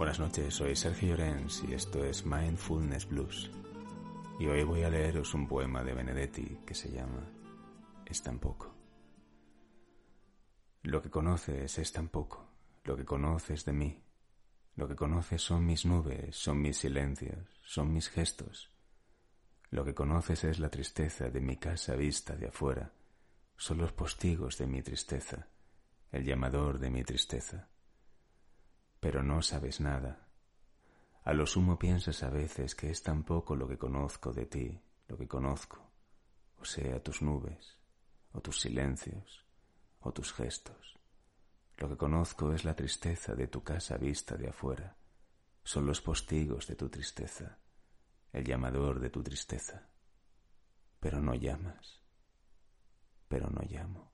Buenas noches, soy Sergio Llorens y esto es Mindfulness Blues. Y hoy voy a leeros un poema de Benedetti que se llama Es tan poco. Lo que conoces es tan poco, lo que conoces de mí. Lo que conoces son mis nubes, son mis silencios, son mis gestos. Lo que conoces es la tristeza de mi casa vista de afuera, son los postigos de mi tristeza, el llamador de mi tristeza pero no sabes nada. A lo sumo piensas a veces que es tan poco lo que conozco de ti, lo que conozco, o sea, tus nubes, o tus silencios, o tus gestos. Lo que conozco es la tristeza de tu casa vista de afuera, son los postigos de tu tristeza, el llamador de tu tristeza. Pero no llamas, pero no llamo.